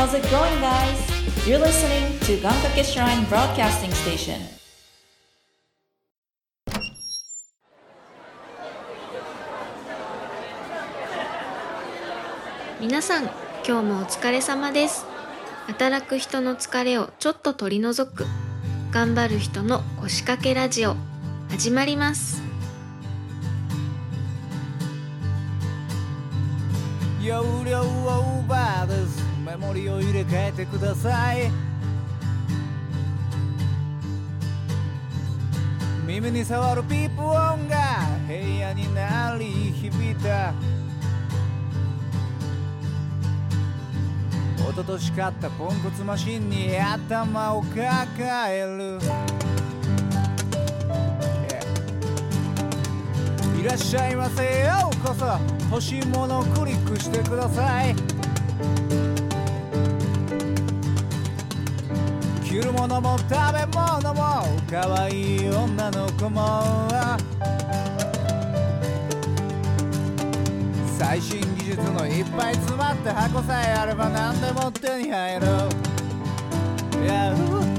How's it going, guys? You're listening to Gankake Shrine Broadcasting Station. 皆さん今日もお疲れ様です働く人の疲れをちょっと取り除く頑張る人の腰掛けラジオ始まります容量オーバーですメモリを入れ替えてください。耳に触るピープ音が部屋に鳴り響いた。一昨年買ったポンコツマシンに頭を抱える。Yeah いらっしゃいませようこそ。欲しいものをクリックしてください。着るものも食べ物も可愛い女の子も。最新技術のいっぱい詰まった箱さえあれば何でも手に入る。Yeah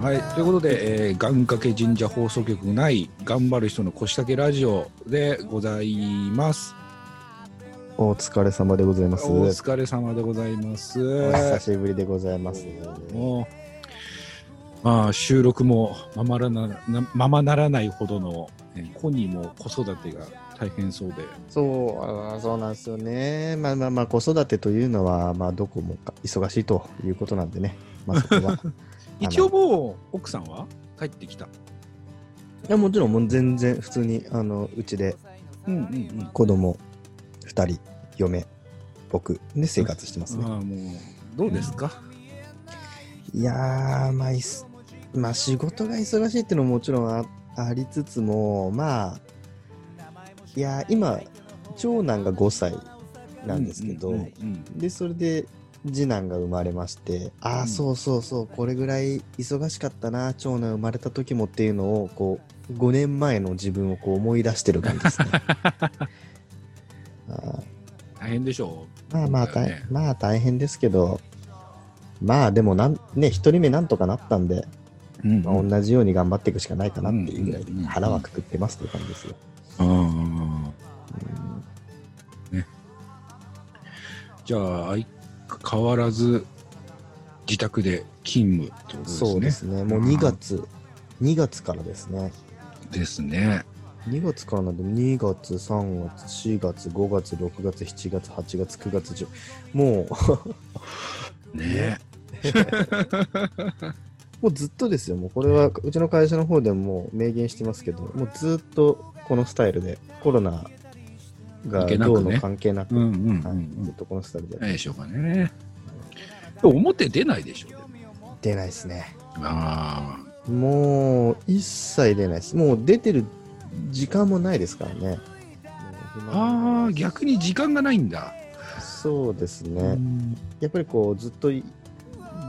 はい、ということで、えー、願掛け神社放送局ない頑張る人の腰掛けラジオでございます。お疲れ様でございます。おお疲れ様でございます。久しぶりでございます。もう、まあ、収録もままらななままならないほどの、えー、子にも子育てが大変そうで、そう、そうなんですよね。まあまあまあ、子育てというのは、まあ、どこもか忙しいということなんでね。まあ、そこは。一応もう奥さんは帰ってきた。いやもちろん、もう全然普通に、あの、うちでうんうんうん。子供2人、嫁、僕で生活してますね。ああ、もう、どうですか、いやー、まあいす、まあ仕事が忙しいっていうのももちろんあありつつも、まあ、いやー、今、長男が5歳なんですけど、で、それで次男が生まれまして、ああ、うん。そうそうそう、これぐらい忙しかったな、長男生まれた時もっていうのを、こう、5年前の自分をこう思い出してる感じですね。あ大変でしょう。ーまあまあ大、ね。まあ大変ですけど、まあでもなん、ね、一人目なんとかなったんで、うんまあ、同じように頑張っていくしかないかなっていうぐらい腹はくくってますという感じですよ。うんうん。うんうんじゃあ相変わらず自宅で勤務ってことですね。そうですね。もう2月、2月からですね。ですね。2月からなんで、2月、3月、4月、5月、6月、7月、8月、9月、10もう、ね もうずっとですよ。もうこれは、うちの会社の方でも明言してますけど、もうずっとこのスタイルで、コロナがどうの関係なく、うんうんうんはいとこのスタイルでやってないでしょうかね。表出ないでしょう。出ないですね。あもう一切出ないです。もう出てる時間もないですからね。あ。ああ、逆に時間がないんだ。そうですね。うんやっぱりこうずっとい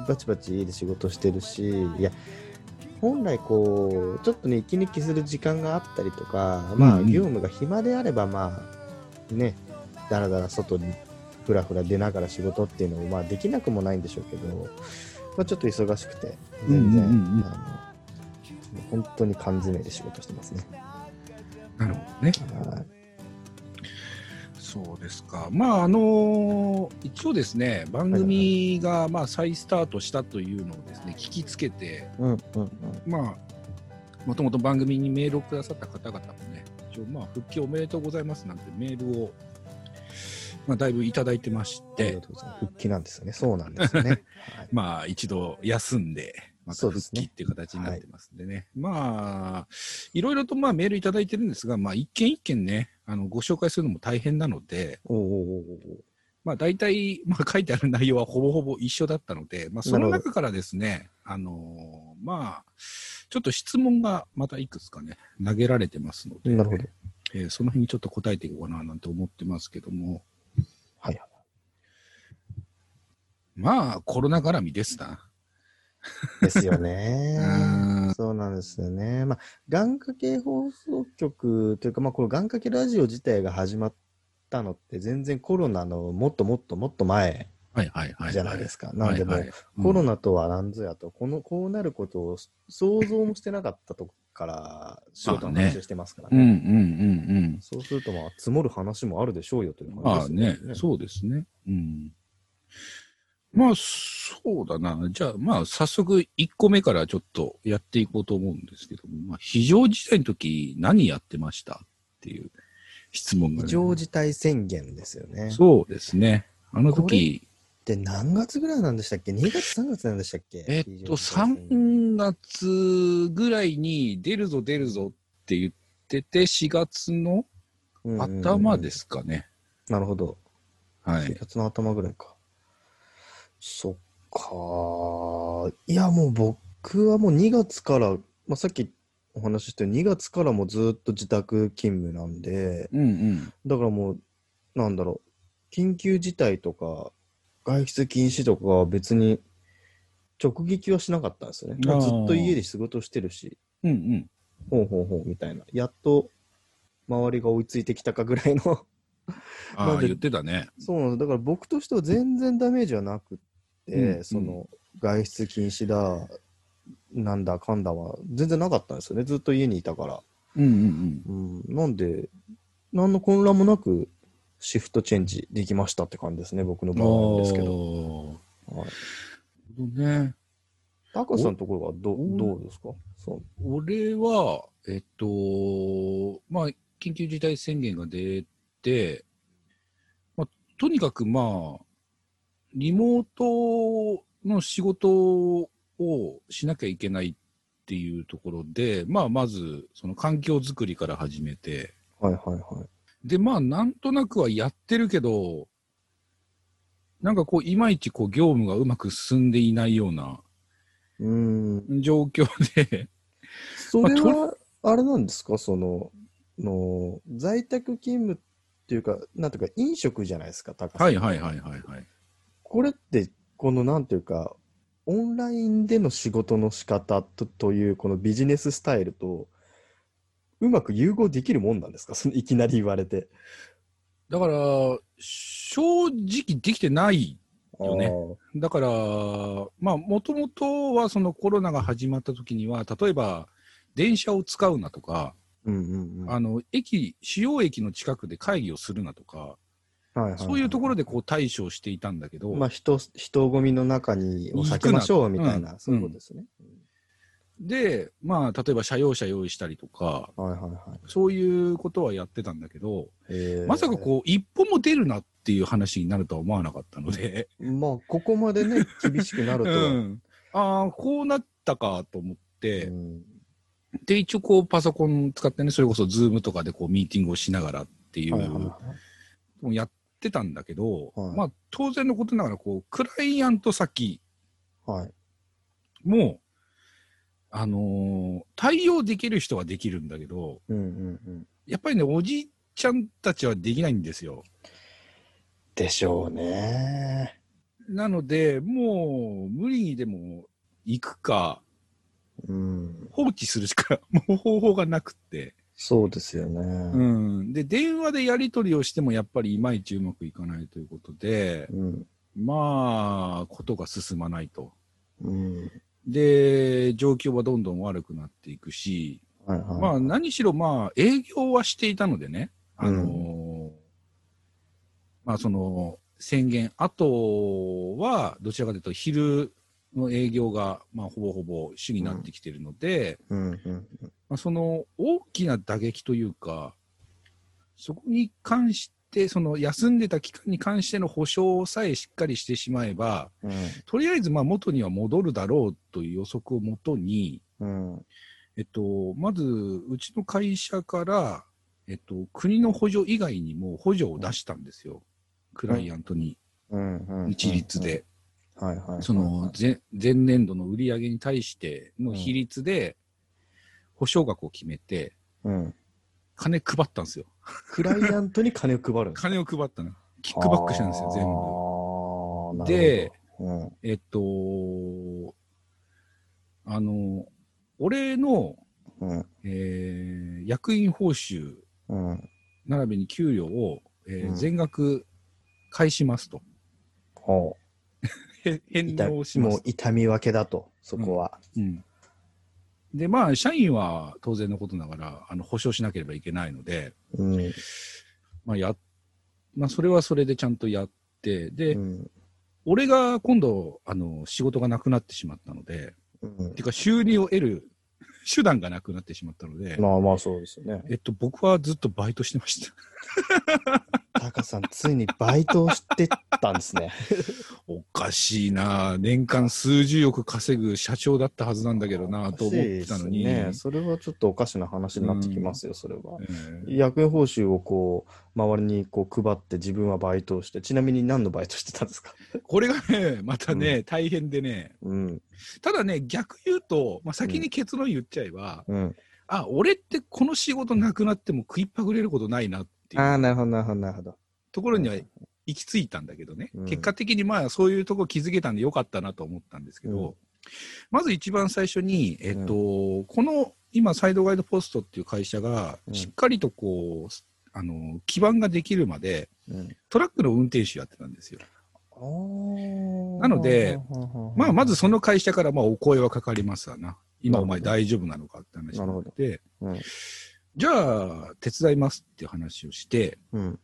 バチバチ家で仕事してるし、いや、本来こう、ちょっとね、息抜きする時間があったりとか、まあ、業務が暇であれば、まあ、ね、だらだら外にふらふら出ながら仕事っていうのも、まあ、できなくもないんでしょうけど、まあ、ちょっと忙しくて、全然、うんうんうんうんあの、本当に缶詰で仕事してますね。なるほどね。はいそうですか。まあ、あの一応ですね、番組が、まあ、再スタートしたというのをですね、聞きつけて、うんうんうん。まあ、もともと番組にメールをくださった方々もね、一応、まあ、復帰おめでとうございますなんてメールを、まあ、だいぶいただいてまして復帰なんですよね。そうなんですよね。はいまあ、一度休んで、また復帰っていう形になってますんでね。まあ、いろいろとまあメールいただいてるんですが、まあ、一件一件ね、あのご紹介するのも大変なので、おうおうおうおうまあ、大体、まあ、書いてある内容はほぼほぼ一緒だったので、まあ、その中からですね、あのーまあ、ちょっと質問がまたいくつかね、投げられてますので、なるほど。えーその辺にちょっと答えていこうかななんて思ってますけども、はい。まあ、コロナ絡みですな。ですよ うね。そうなんですよね。まあ、願掛け放送局というか、まあ、この願掛けラジオ自体が始まったのって、全然コロナのもっともっともっと前。じゃないですか。なんでもコロナとは何ぞやと、この、こうなることを想像もしてなかったとこから、仕事の話をしてますからうんうんね。うんそうすると、まあ、積もる話もあるでしょうよという話ですよね、そうですね。うん。まあ、そうだな。じゃあ、まあ、早速、1個目からちょっとやっていこうと思うんですけども、まあ、非常事態の時、何やってましたっていう質問が、ね。非常事態宣言ですよね。そうですね。あのこ時、で、何月ぐらいなんでしたっけ ?2 月、3月なんでしたっけ？えっと、3月ぐらいに出るぞ出るぞって言ってて、4月の頭で。すかね。なるほど。4はい。月の頭ぐらいか。そっか。いや、もう僕はもう2月から、まあ、さっきお話ししたように2月からもずっと自宅勤務なんで、うんうん。だからもう、なんだろう、緊急事態とか、外出禁止とかは別に直撃はしなかったんですよね。ずっと家で仕事してるし、うんうん。ほうほうほうみたいな。やっと周りが追いついてきたかぐらいのあ言ってたね。そうなんです。だから僕としては全然ダメージはなくって、うんその外出禁止だ、なんだかんだは全然なかったんですよね。ずっと家にいたから。うんうんうん。うん、なんで、何の混乱もなくシフトチェンジできましたって感じですね、僕の場合なんですけど。ど。はい、なるほどね。高橋さんのところはどおどうですか？そう俺は、えっと、まあ、緊急事態宣言が出て、まあ、とにかくまあ、リモートの仕事をしなきゃいけないっていうところで、まあ、まず、その環境づくりから始めて、はいはいはい。で、まあ、なんとなくはやってるけど、なんかこう、いまいちこう、業務がうまく進んでいないようなうーん。状況で、それまは、あれなんですか？その、の在宅勤務っていうか、なんていうか、飲食じゃないですか、高橋さん。はいはいはいはいはい。これって、このなんていうか、オンラインでの仕事の仕方とという、このビジネススタイルと、うまく融合できるもんなんですか？そ のいきなり言われて。だから、正直できてない。よねだから、まあ、もともとはそのコロナが始まった時には、例えば、電車を使うなとか、あー。うんうんうん。あの、駅、主要駅の近くで会議をするなとか、はいはいはい。そういうところでこう対処していたんだけど、まあ、人、人混みの中にを避けましょうみたいな、うんそういうことですね。で、まあ、例えば車用車用意したりとか、はいはいはい。そういうことはやってたんだけど、え。ーまさかこう、一歩も出るなっていう話になるとは思わなかったので、まあ、ここまでね、厳しくなるとは。うん、ああ、こうなったかと思って、うん。で、一応こうパソコン使ってね、それこそズームとかでこうミーティングをしながらっていう、はいはいはい。もうやってたんだけど、はいまあ当然のことながらこう、クライアント先はい。も、あのー対応できる人はできるんだけど、うんうんうん。やっぱりね、おじいちゃんたちはできないんですよ。でしょうね。なので、もう無理にでも行くか、うん。放置するしかもう方法がなくって。そうですよね。うん。で、電話でやり取りをしてもやっぱりいまいちうまくいかないということで、うん。まあ、ことが進まないと。うん。で、状況はどんどん悪くなっていくし、はいはい。まあ何しろまあ営業はしていたのでね、あのーまあその宣言後はどちらかというと昼の営業がまあほぼほぼ主になってきているので、うんうんまあ、その大きな打撃というか、そこに関して、その休んでた期間に関しての保証さえしっかりしてしまえば、うん。とりあえずまあ元には戻るだろうという予測をもとに、うん。えっと、まず、うちの会社から、えっと、国の補助以外にも補助を出したんですよ。クライアントに、うんうん。一律で。はいはいはい。その、前、前年度の売り上げに対しての比率で、保証額を決めて、うん。金配ったんですよ。クライアントに金を配る金を配ったの。キックバックしたんですよ、全部。部で、うん。えっと、あの、俺の、うん。えー役員報酬うん。並びに給料を、えーうん全額返しますと。返痛納します。もう痛み分けだと、そこは。うんで、まあ、社員は当然のことながら、あの、保証しなければいけないので、うん。まあ、や、まあ、それはそれでちゃんとやって、で、うん。俺が今度、あの、仕事がなくなってしまったので、うんていうか収入を得る手段がなくなってしまったので、まあまあそうですよね。えっと、僕はずっとバイトしてました。タカさん、ついにバイトをしてたんですね。おかしいな年間数十億稼ぐ社長だったはずなんだけどなと思ってたのに。ね、それはちょっとおかしな話になってきますよ、それは。えー役員報酬をこう、周りにこう配って自分はバイトをして、ちなみに何のバイトしてたんですか？これがね、またね、大変でね、うん。ただね、逆言うと、まあ、先に結論言っちゃえば、うん。あ、俺ってこの仕事なくなっても食いっぱぐれることないなっていああ、うなるほど、なるほど、なるほど。ところには行き着いたんだけどね、うん。結果的にまあそういうとこ気づけたんでよかったなと思ったんですけど、うん。まず一番最初に、えっと、この今、サイドガイドポストっていう会社がうん。しっかりとこう、あの、基盤ができるまでうん。トラックの運転手やってたんですよ。ななので、まあ、まずその会社からまあお声はかかりますわな。今お前大丈夫なのかって話になって、うん。じゃあ、手伝いますっていう話をして、うん。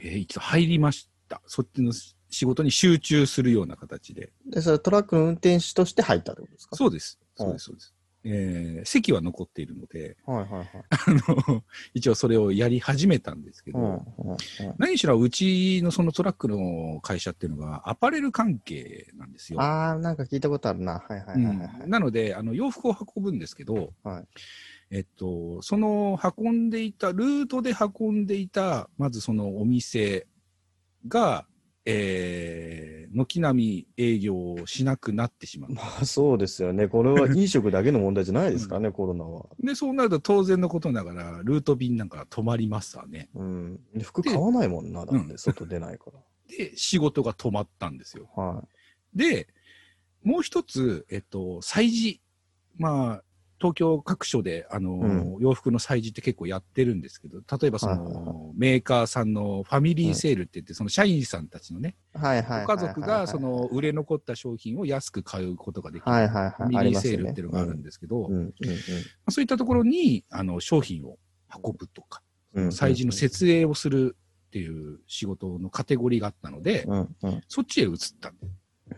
えー一度入りました。そっちの仕事に集中するような形で。で、それトラックの運転手として入ったってことですか？そうです。うんそうです、そうです。えー席は残っているので、はいはいはい。あの、一応それをやり始めたんですけど、うんうんうん何しろうちのそのトラックの会社っていうのがアパレル関係なんですよ。ああ、なんか聞いたことあるな。はいはいはいはいはい。うんなので、あの洋服を運ぶんですけど、はいえっと、その運んでいた、ルートで運んでいた、まずそのお店が、えー、軒並み営業をしなくなってしまう。まあそうですよね。これは飲食だけの問題じゃないですからね、コロナは。で、そうなると当然のことながら、ルート便なんか止まりますわね。うん。で服買わないもんな、だってうん外出ないか で、仕事が止まったんですよ。ら。はで、もう一つ、えっと、催事。まあ、東京各所で、あの、洋服の催事って結構やってるんですけど、例えばその、メーカーさんのファミリーセールって言って、その社員さんたちのね、い。はいはい。ご家族がその売れ残った商品を安く買うことができる、はいはいはいファミリーセールっていうのがあるんでですけど、うんうんうんそういったところに、あの、商品を運ぶとか、うん。催事の設営をするっていう仕事のカテゴリーがあったので、うんうんそっちへ移った。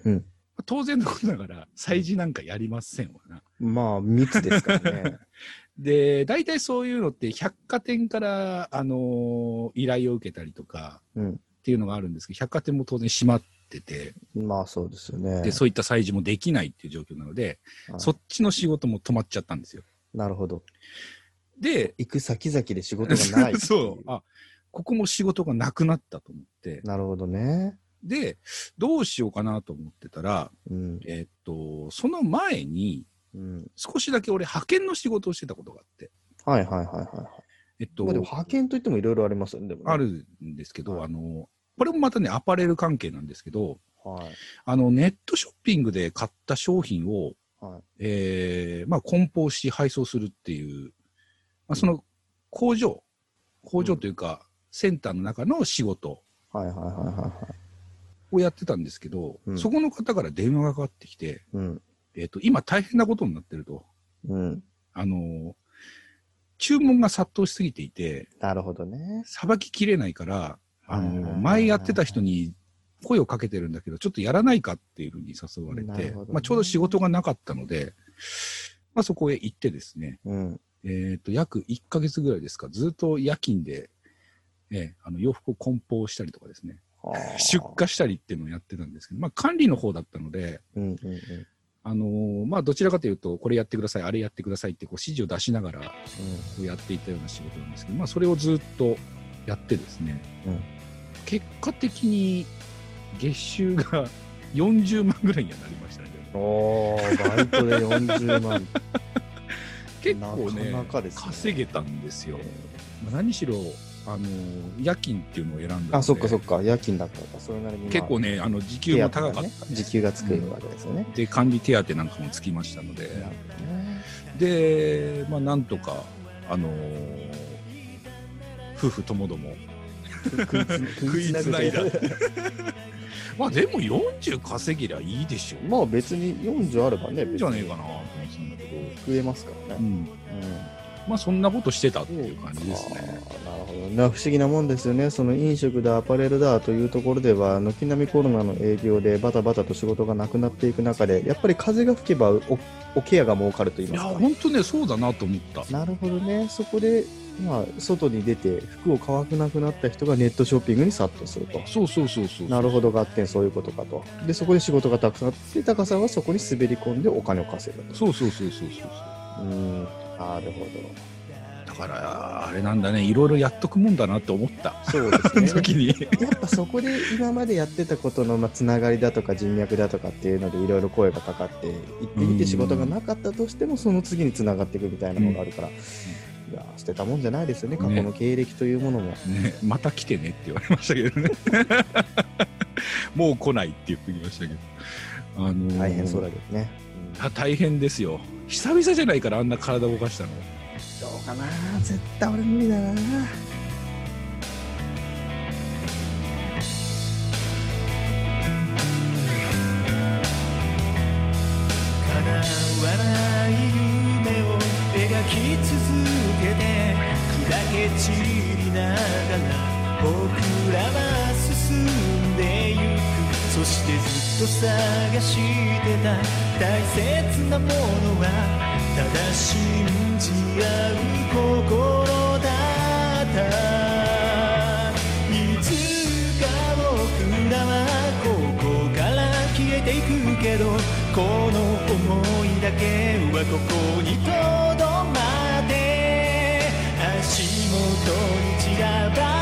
うん当然のことながら、催事なんかやりませんわな。まあ、密ですからね。で、大体そういうのって百貨店から、あの依頼を受けたりとかうん。っていうのがあるんですけど、百貨店も当然閉まってて、まあそうですよね。で、そういった催事もできないっていう状況なので、はいそっちの仕事も止まっちゃったんですよ。なるほど。で、行く先々で仕事がない そう、あ、ここも仕事がなくなったと思って、なるほどね。で、どうしようかなと思ってたら、うん。えっと、その前に、うん。少しだけ俺派遣の仕事をしてたことがあって、はいはいはいはい。えっと、まあでも派遣といってもいろいろありますよね、でもねあ。るんですけど、はいあの、これもまたね、アパレル関係なんですけど、はい。あの、ネットショッピングで買った商品を、はい。えー、まあ、梱包し配送するっていう、まあ、その工場、工場というか、センターの中の仕事はいはいはいはいはい。をやってたんですけど、うんそこの方から電話がかかってきて、うん。えっ、と、今大変なことになってると。うん。あの、注文が殺到しすぎていて、なるほどね。さばききれないから、あの、前やってた人に声をかけてるんだけど、ちょっとやらないかっていうふうに誘われて、ねまあ、ちょうど仕事がなかったので、まあ、そこへ行ってですね、うん。えっ、と、約1ヶ月ぐらいですか、ずっと夜勤で、ええあの洋服を梱包したりとかですね、はあ出荷したりっていうのをやってたんですけど、まあ、管理の方だったので、うんうんうん。あのーまあ、どちらかというと、これやってください、あれやってくださいってこう指示を出しながらやっていったような仕事なんですけど、まあ、それをずっとやってですね、うん結果的に月収が 40万ぐらいにはなりましたね。おー、バイトで40万。結構ねね稼げたんですよ。まあ何しろ、あの夜勤っていうのを選んだあ、そっかそっか、夜勤だったか。それなりに、まあ結構ねあの時給も高かったね、時給がつくわけですよね。で管理手当なんかもつきましたので、ね。でまあなんとかあの夫婦ともども。食いつないだ。まあでも40稼ぎりゃいいでしょ。まあ別に40あればね、いいんじゃねえかなと思ってたんだけど、食えますからね。うん、うん。まあそんなことしてたっていう感じですね。な。不思議なもんですよね。その飲食だ、アパレルだというところでは、軒並みコロナの影響でバタバタと仕事がなくなっていく中で、やっぱり風が吹けばおおケアが儲かると言いいやますか。本当ねそうだなと思った。なるほどね。そこで、まあ、外に出て服を乾くなくなった人がネットショッピングに殺到すると。そうそうそうそう。なるほど、合点そういうことかと。で、そこで仕事がたくさんあって、タカさんはそこに滑り込んでお金を稼ぐと。そうそうそうそうそうそう。うん、なるほだからあれなんだねいろいろやっとくもんだなって思った。ど。そうですね。時に。やっぱそこで今までやってたことのまあつながりだとか人脈だとかっていうのでいろいろ声がかかって行ってみて仕事がなかったとしてもその次につながっていくみたいなのがあるから、いや捨てたもんじゃないですよね過去の経歴というものも、ね、また来てねって言われましたけどね。もう来ないって言ってきましたけど。あのー大変そうだけどね、あ大変ですよ。久々じゃないからあんな体動かしたの。うかな。絶対俺無理だな。叶わない夢を描き続けて砕け散りながら僕らは進んでゆく。そしてずっと探してた。大切なものはただ信じ合う。この想いだけはここにとどまって足元に散らば